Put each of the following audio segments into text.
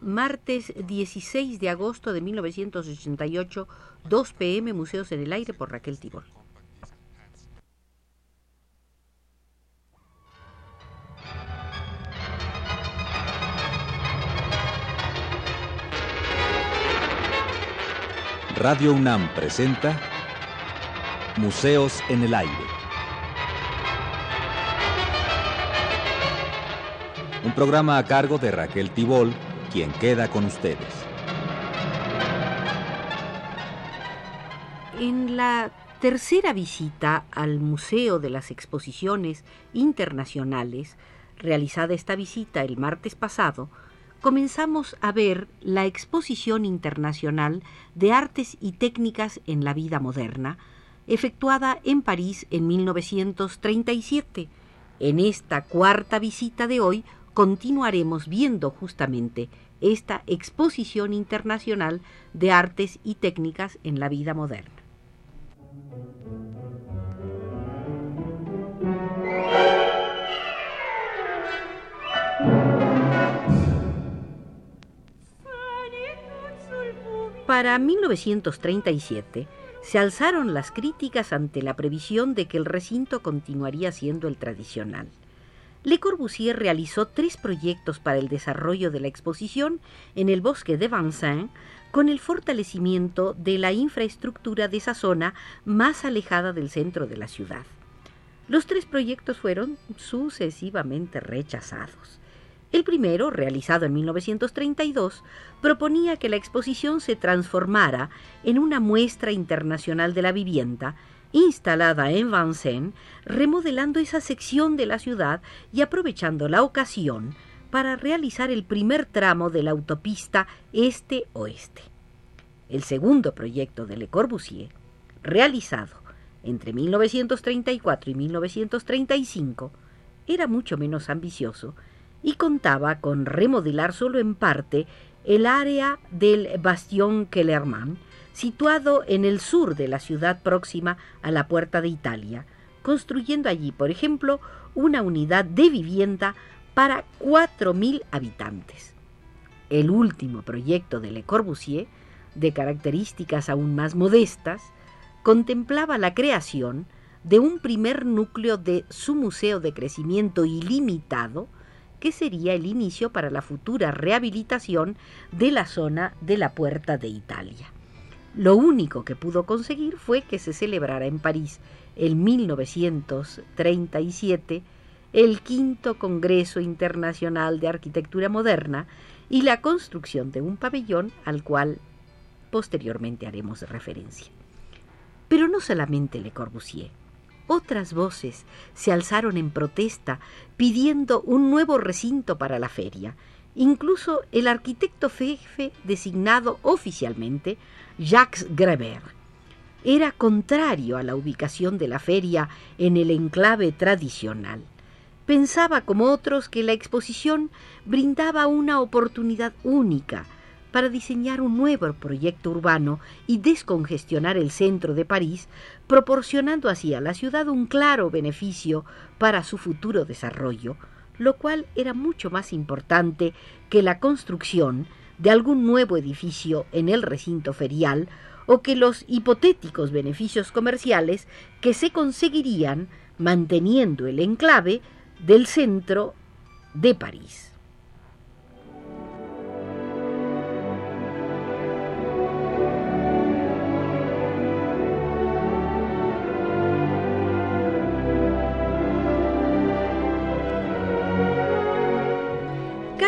Martes 16 de agosto de 1988, 2 pm, Museos en el Aire por Raquel Tibor. Radio UNAM presenta Museos en el Aire. Un programa a cargo de Raquel Tibol, quien queda con ustedes. En la tercera visita al Museo de las Exposiciones Internacionales, realizada esta visita el martes pasado, comenzamos a ver la Exposición Internacional de Artes y Técnicas en la Vida Moderna, efectuada en París en 1937. En esta cuarta visita de hoy continuaremos viendo justamente esta exposición internacional de artes y técnicas en la vida moderna. Para 1937 se alzaron las críticas ante la previsión de que el recinto continuaría siendo el tradicional. Le Corbusier realizó tres proyectos para el desarrollo de la exposición en el bosque de Vincennes con el fortalecimiento de la infraestructura de esa zona más alejada del centro de la ciudad. Los tres proyectos fueron sucesivamente rechazados. El primero, realizado en 1932, proponía que la exposición se transformara en una muestra internacional de la vivienda, instalada en Vincennes, remodelando esa sección de la ciudad y aprovechando la ocasión para realizar el primer tramo de la autopista este-oeste. El segundo proyecto de Le Corbusier, realizado entre 1934 y 1935, era mucho menos ambicioso y contaba con remodelar solo en parte el área del Bastion Kellerman, situado en el sur de la ciudad próxima a la Puerta de Italia, construyendo allí, por ejemplo, una unidad de vivienda para 4.000 habitantes. El último proyecto de Le Corbusier, de características aún más modestas, contemplaba la creación de un primer núcleo de su museo de crecimiento ilimitado, que sería el inicio para la futura rehabilitación de la zona de la Puerta de Italia. Lo único que pudo conseguir fue que se celebrara en París en 1937 el quinto Congreso Internacional de Arquitectura Moderna y la construcción de un pabellón al cual posteriormente haremos referencia. Pero no solamente Le Corbusier. Otras voces se alzaron en protesta pidiendo un nuevo recinto para la feria. Incluso el arquitecto jefe designado oficialmente, Jacques Greber, era contrario a la ubicación de la feria en el enclave tradicional. Pensaba, como otros, que la exposición brindaba una oportunidad única para diseñar un nuevo proyecto urbano y descongestionar el centro de París, proporcionando así a la ciudad un claro beneficio para su futuro desarrollo, lo cual era mucho más importante que la construcción de algún nuevo edificio en el recinto ferial o que los hipotéticos beneficios comerciales que se conseguirían manteniendo el enclave del centro de París.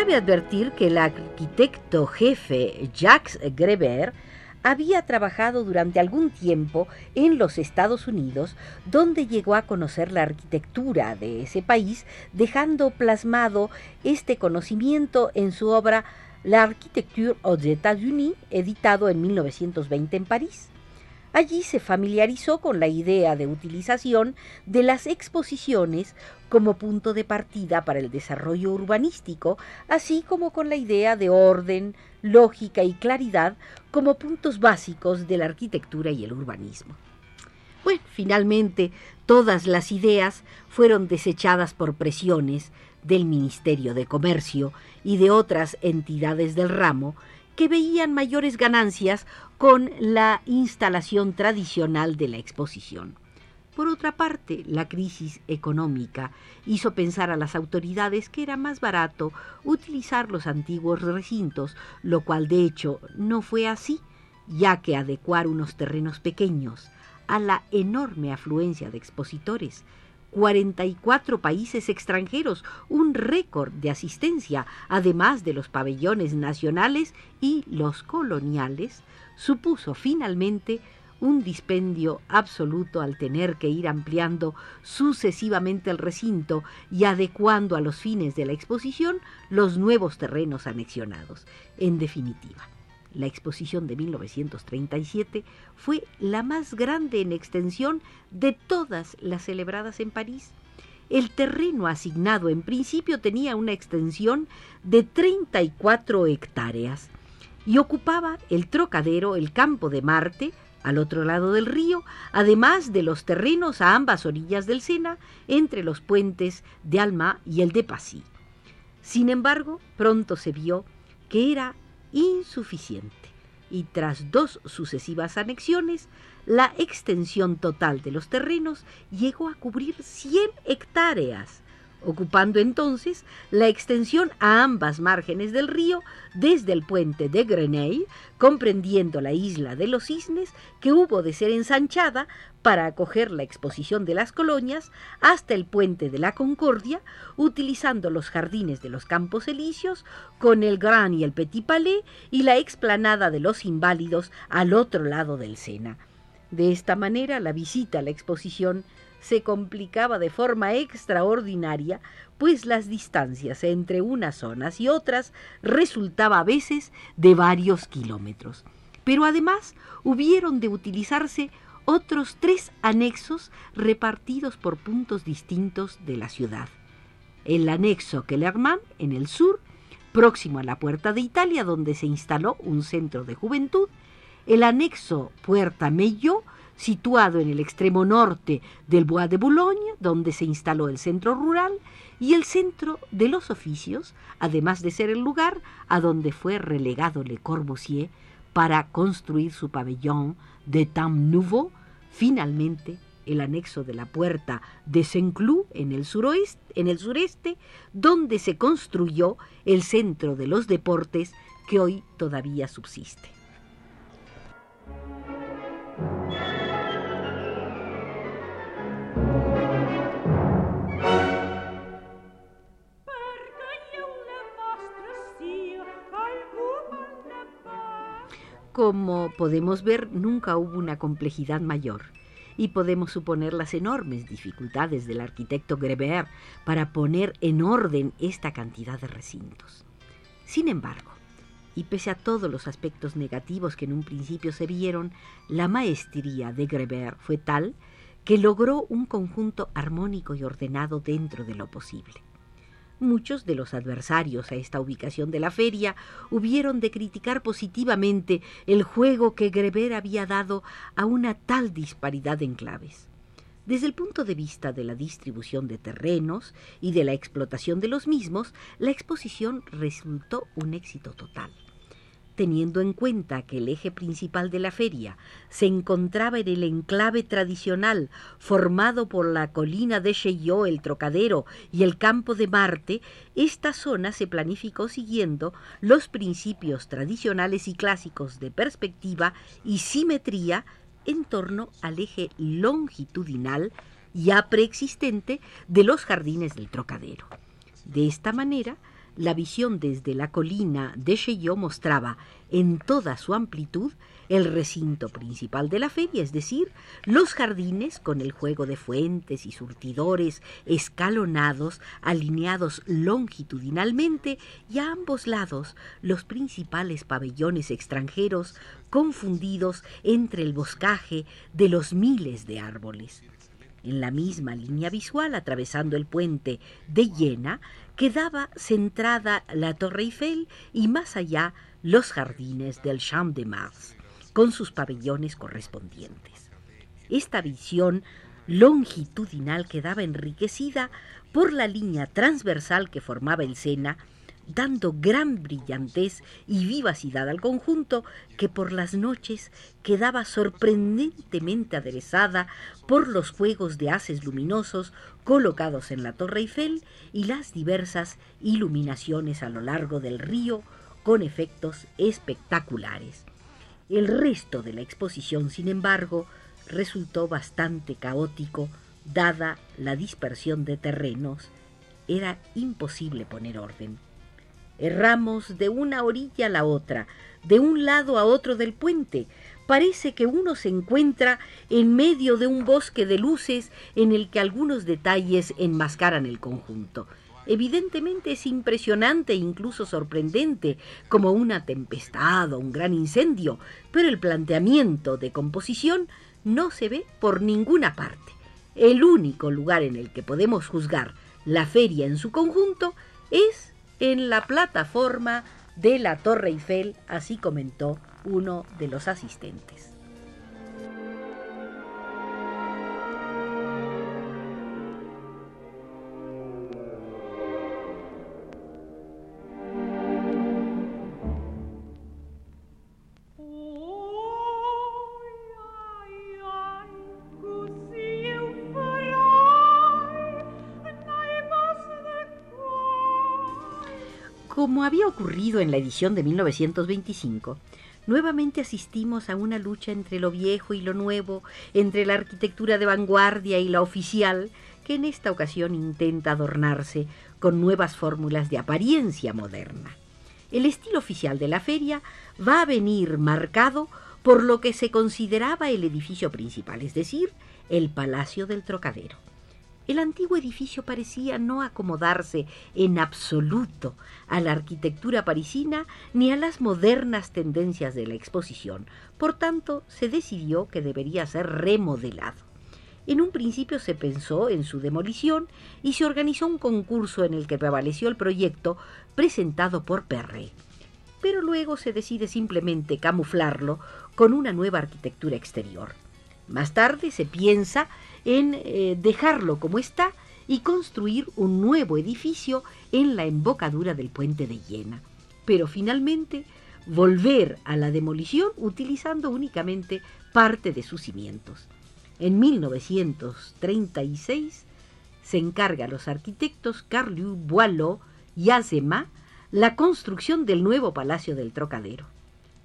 Cabe advertir que el arquitecto jefe Jacques Greber había trabajado durante algún tiempo en los Estados Unidos, donde llegó a conocer la arquitectura de ese país, dejando plasmado este conocimiento en su obra L'Architecture aux États-Unis, editado en 1920 en París. Allí se familiarizó con la idea de utilización de las exposiciones como punto de partida para el desarrollo urbanístico, así como con la idea de orden, lógica y claridad como puntos básicos de la arquitectura y el urbanismo. Bueno, finalmente todas las ideas fueron desechadas por presiones del Ministerio de Comercio y de otras entidades del ramo que veían mayores ganancias con la instalación tradicional de la exposición. Por otra parte, la crisis económica hizo pensar a las autoridades que era más barato utilizar los antiguos recintos, lo cual de hecho no fue así, ya que adecuar unos terrenos pequeños a la enorme afluencia de expositores 44 países extranjeros, un récord de asistencia, además de los pabellones nacionales y los coloniales, supuso finalmente un dispendio absoluto al tener que ir ampliando sucesivamente el recinto y adecuando a los fines de la exposición los nuevos terrenos anexionados. En definitiva, la exposición de 1937 fue la más grande en extensión de todas las celebradas en París. El terreno asignado en principio tenía una extensión de 34 hectáreas y ocupaba el trocadero, el campo de Marte, al otro lado del río, además de los terrenos a ambas orillas del Sena, entre los puentes de Alma y el de Passy. Sin embargo, pronto se vio que era insuficiente y tras dos sucesivas anexiones, la extensión total de los terrenos llegó a cubrir 100 hectáreas, ocupando entonces la extensión a ambas márgenes del río desde el puente de Grenelle, comprendiendo la isla de los cisnes, que hubo de ser ensanchada para acoger la exposición de las colonias, hasta el puente de la Concordia, utilizando los jardines de los Campos Elíseos, con el Gran y el Petit Palais y la explanada de los Inválidos al otro lado del Sena. De esta manera, la visita a la exposición se complicaba de forma extraordinaria, pues las distancias entre unas zonas y otras resultaba a veces de varios kilómetros. Pero además hubieron de utilizarse otros tres anexos repartidos por puntos distintos de la ciudad. El anexo Kellerman en el sur, próximo a la Puerta de Italia, donde se instaló un centro de juventud, el anexo Puerta Mello, situado en el extremo norte del Bois de Boulogne, donde se instaló el centro rural, y el centro de los oficios, además de ser el lugar a donde fue relegado Le Corbusier para construir su pabellón de Temps Nouveau, finalmente el anexo de la puerta de Saint-Cloud en en el sureste, donde se construyó el centro de los deportes que hoy todavía subsiste. Como podemos ver, nunca hubo una complejidad mayor y podemos suponer las enormes dificultades del arquitecto Greber para poner en orden esta cantidad de recintos. Sin embargo, y pese a todos los aspectos negativos que en un principio se vieron, la maestría de Greber fue tal que logró un conjunto armónico y ordenado dentro de lo posible. Muchos de los adversarios a esta ubicación de la feria hubieron de criticar positivamente el juego que Greber había dado a una tal disparidad de enclaves. Desde el punto de vista de la distribución de terrenos y de la explotación de los mismos, la exposición resultó un éxito total teniendo en cuenta que el eje principal de la feria se encontraba en el enclave tradicional formado por la colina de Chaillot, el Trocadero y el campo de Marte, esta zona se planificó siguiendo los principios tradicionales y clásicos de perspectiva y simetría en torno al eje longitudinal ya preexistente de los jardines del Trocadero. De esta manera, la visión desde la colina de Chaillot mostraba en toda su amplitud el recinto principal de la feria, es decir, los jardines con el juego de fuentes y surtidores escalonados, alineados longitudinalmente, y a ambos lados los principales pabellones extranjeros confundidos entre el boscaje de los miles de árboles. En la misma línea visual, atravesando el puente de Jena, quedaba centrada la Torre Eiffel y más allá los jardines del Champ de Mars, con sus pabellones correspondientes. Esta visión longitudinal quedaba enriquecida por la línea transversal que formaba el Sena, dando gran brillantez y vivacidad al conjunto que por las noches quedaba sorprendentemente aderezada por los juegos de haces luminosos colocados en la Torre Eiffel y las diversas iluminaciones a lo largo del río con efectos espectaculares. El resto de la exposición, sin embargo, resultó bastante caótico, dada la dispersión de terrenos. Era imposible poner orden. Erramos de una orilla a la otra, de un lado a otro del puente. Parece que uno se encuentra en medio de un bosque de luces en el que algunos detalles enmascaran el conjunto. Evidentemente es impresionante e incluso sorprendente, como una tempestad o un gran incendio, pero el planteamiento de composición no se ve por ninguna parte. El único lugar en el que podemos juzgar la feria en su conjunto es en la plataforma de la Torre Eiffel, así comentó uno de los asistentes. Como había ocurrido en la edición de 1925, nuevamente asistimos a una lucha entre lo viejo y lo nuevo, entre la arquitectura de vanguardia y la oficial, que en esta ocasión intenta adornarse con nuevas fórmulas de apariencia moderna. El estilo oficial de la feria va a venir marcado por lo que se consideraba el edificio principal, es decir, el Palacio del Trocadero. El antiguo edificio parecía no acomodarse en absoluto a la arquitectura parisina ni a las modernas tendencias de la exposición. Por tanto, se decidió que debería ser remodelado. En un principio se pensó en su demolición y se organizó un concurso en el que prevaleció el proyecto presentado por Perret. Pero luego se decide simplemente camuflarlo con una nueva arquitectura exterior. Más tarde se piensa en eh, dejarlo como está y construir un nuevo edificio en la embocadura del puente de Iena. Pero finalmente volver a la demolición utilizando únicamente parte de sus cimientos. En 1936 se encarga a los arquitectos Carliu Boileau y Azema la construcción del nuevo Palacio del Trocadero.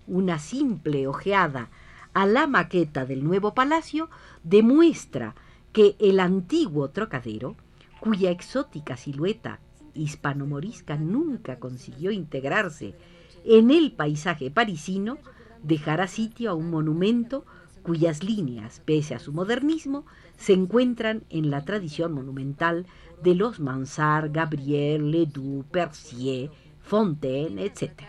Una simple ojeada a la maqueta del nuevo palacio demuestra que el antiguo trocadero, cuya exótica silueta hispano-morisca nunca consiguió integrarse en el paisaje parisino, dejará sitio a un monumento cuyas líneas, pese a su modernismo, se encuentran en la tradición monumental de los Mansart, Gabriel, Ledoux, Percier, Fontaine, etc.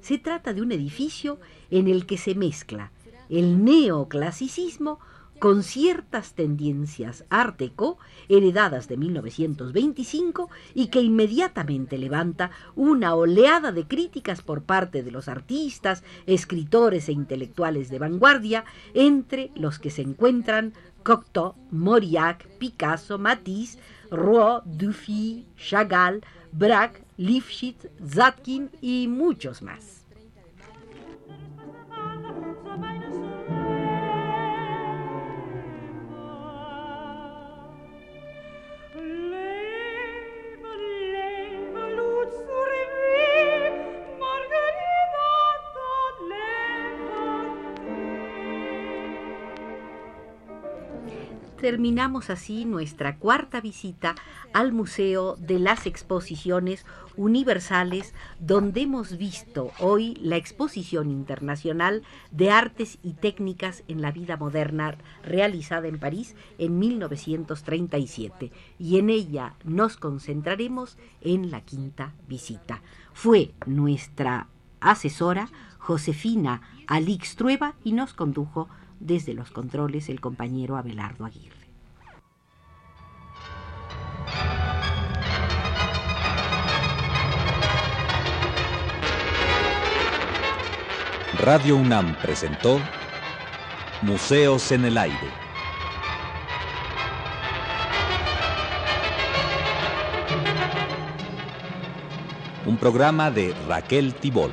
Se trata de un edificio en el que se mezcla el neoclasicismo con ciertas tendencias arteco heredadas de 1925 y que inmediatamente levanta una oleada de críticas por parte de los artistas, escritores e intelectuales de vanguardia, entre los que se encuentran Cocteau, Mauriac, Picasso, Matisse, Rouault, Dufy, Chagall, Braque, Lifshitz, Zatkin y muchos más. Terminamos así nuestra cuarta visita al Museo de las Exposiciones Universales, donde hemos visto hoy la Exposición Internacional de Artes y Técnicas en la Vida Moderna realizada en París en 1937. Y en ella nos concentraremos en la quinta visita. Fue nuestra asesora Josefina Alix Trueba y nos condujo desde los controles el compañero Abelardo Aguirre. Radio UNAM presentó Museos en el Aire. Un programa de Raquel Tibol.